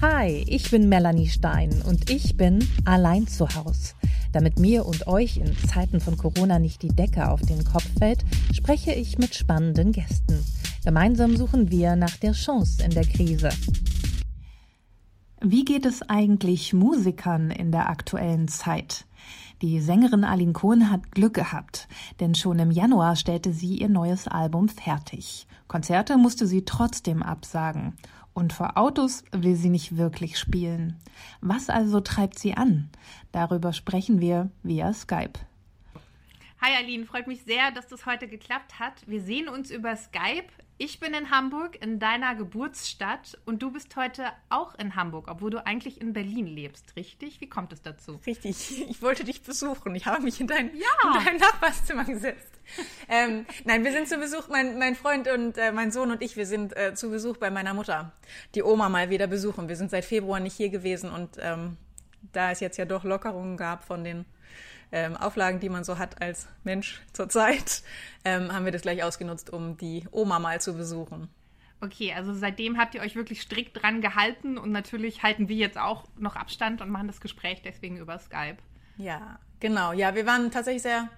Hi, ich bin Melanie Stein und ich bin allein zu Haus. Damit mir und euch in Zeiten von Corona nicht die Decke auf den Kopf fällt, spreche ich mit spannenden Gästen. Gemeinsam suchen wir nach der Chance in der Krise. Wie geht es eigentlich Musikern in der aktuellen Zeit? Die Sängerin Aline Kohn hat Glück gehabt, denn schon im Januar stellte sie ihr neues Album fertig. Konzerte musste sie trotzdem absagen. Und vor Autos will sie nicht wirklich spielen. Was also treibt sie an? Darüber sprechen wir via Skype. Hi Aline, freut mich sehr, dass das heute geklappt hat. Wir sehen uns über Skype. Ich bin in Hamburg, in deiner Geburtsstadt, und du bist heute auch in Hamburg, obwohl du eigentlich in Berlin lebst, richtig? Wie kommt es dazu? Richtig, ich wollte dich besuchen. Ich habe mich in dein, ja. in dein Nachbarszimmer gesetzt. ähm, nein, wir sind zu Besuch, mein, mein Freund und äh, mein Sohn und ich, wir sind äh, zu Besuch bei meiner Mutter, die Oma mal wieder besuchen. Wir sind seit Februar nicht hier gewesen und ähm, da es jetzt ja doch Lockerungen gab von den ähm, Auflagen, die man so hat als Mensch zurzeit, ähm, haben wir das gleich ausgenutzt, um die Oma mal zu besuchen. Okay, also seitdem habt ihr euch wirklich strikt dran gehalten und natürlich halten wir jetzt auch noch Abstand und machen das Gespräch deswegen über Skype. Ja, genau. Ja, wir waren tatsächlich sehr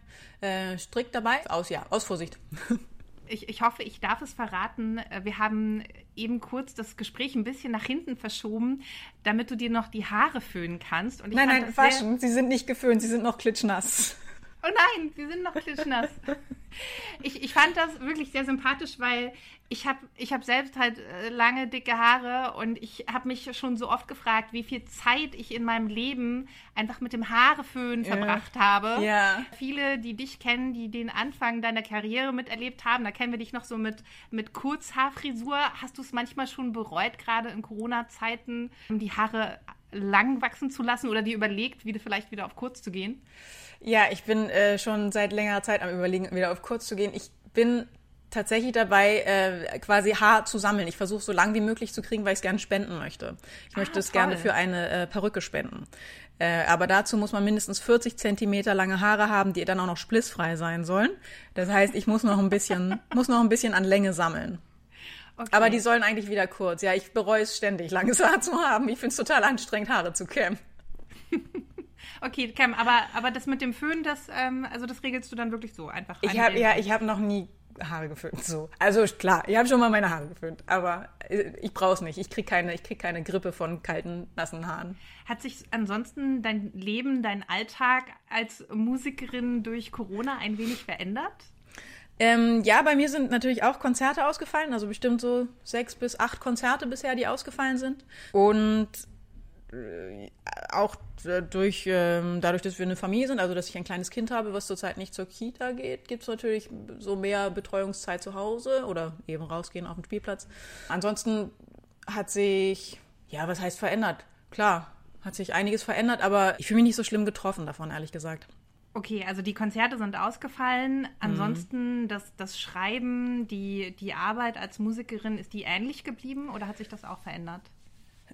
äh, strikt dabei. Aus, ja, aus Vorsicht. ich, ich hoffe, ich darf es verraten. Äh, wir haben eben kurz das Gespräch ein bisschen nach hinten verschoben, damit du dir noch die Haare föhnen kannst. nein, nein, waschen. Sie sind nicht geföhnt, sie sind noch klitschnass. Oh nein, sie sind noch klitschnass. ich, ich fand das wirklich sehr sympathisch, weil ich habe ich hab selbst halt äh, lange, dicke Haare und ich habe mich schon so oft gefragt, wie viel Zeit ich in meinem Leben einfach mit dem Haareföhn ja. verbracht habe. Ja. Viele, die dich kennen, die den Anfang deiner Karriere miterlebt haben, da kennen wir dich noch so mit, mit Kurzhaarfrisur. Hast du es manchmal schon bereut, gerade in Corona-Zeiten, die Haare lang wachsen zu lassen oder dir überlegt, wieder vielleicht wieder auf kurz zu gehen? Ja, ich bin äh, schon seit längerer Zeit am Überlegen, wieder auf kurz zu gehen. Ich bin tatsächlich dabei, äh, quasi Haar zu sammeln. Ich versuche so lang wie möglich zu kriegen, weil ich es gerne spenden möchte. Ich ah, möchte es gerne für eine äh, Perücke spenden. Äh, aber dazu muss man mindestens 40 Zentimeter lange Haare haben, die dann auch noch splissfrei sein sollen. Das heißt, ich muss noch ein bisschen, muss noch ein bisschen an Länge sammeln. Okay. Aber die sollen eigentlich wieder kurz. Ja, ich bereue es ständig, langes Haar zu haben. Ich finde es total anstrengend, Haare zu kämmen. okay, Cam, aber, aber das mit dem Föhn, das, ähm, also das regelst du dann wirklich so einfach. Ich habe ja, ich habe noch nie Haare geföhnt. So. Also klar, ich habe schon mal meine Haare geföhnt, aber äh, ich brauche es nicht. Ich kriege keine, krieg keine Grippe von kalten, nassen Haaren. Hat sich ansonsten dein Leben, dein Alltag als Musikerin durch Corona ein wenig verändert? Ähm, ja, bei mir sind natürlich auch Konzerte ausgefallen, also bestimmt so sechs bis acht Konzerte bisher, die ausgefallen sind. Und äh, auch durch, ähm, dadurch, dass wir eine Familie sind, also dass ich ein kleines Kind habe, was zurzeit nicht zur Kita geht, gibt es natürlich so mehr Betreuungszeit zu Hause oder eben rausgehen auf den Spielplatz. Ansonsten hat sich, ja, was heißt verändert? Klar, hat sich einiges verändert, aber ich fühle mich nicht so schlimm getroffen davon, ehrlich gesagt. Okay, also die Konzerte sind ausgefallen. Ansonsten mhm. das, das Schreiben, die, die Arbeit als Musikerin, ist die ähnlich geblieben oder hat sich das auch verändert?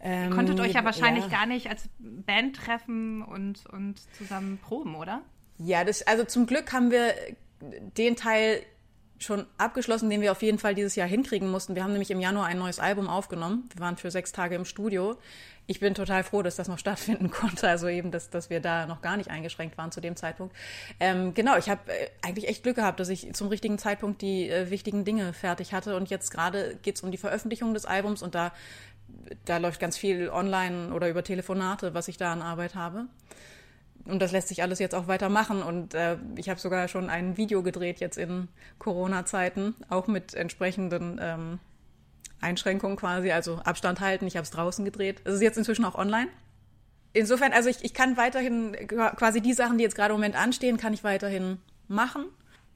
Ähm, Ihr konntet euch ja wahrscheinlich ja. gar nicht als Band treffen und, und zusammen proben, oder? Ja, das, also zum Glück haben wir den Teil schon abgeschlossen, den wir auf jeden Fall dieses Jahr hinkriegen mussten. Wir haben nämlich im Januar ein neues Album aufgenommen. Wir waren für sechs Tage im Studio. Ich bin total froh, dass das noch stattfinden konnte. Also eben, dass, dass wir da noch gar nicht eingeschränkt waren zu dem Zeitpunkt. Ähm, genau, ich habe äh, eigentlich echt Glück gehabt, dass ich zum richtigen Zeitpunkt die äh, wichtigen Dinge fertig hatte. Und jetzt gerade geht es um die Veröffentlichung des Albums und da da läuft ganz viel online oder über Telefonate, was ich da an Arbeit habe. Und das lässt sich alles jetzt auch weitermachen. Und äh, ich habe sogar schon ein Video gedreht jetzt in Corona-Zeiten, auch mit entsprechenden ähm, Einschränkungen quasi, also Abstand halten. Ich habe es draußen gedreht. Es ist jetzt inzwischen auch online. Insofern, also ich, ich kann weiterhin quasi die Sachen, die jetzt gerade im Moment anstehen, kann ich weiterhin machen.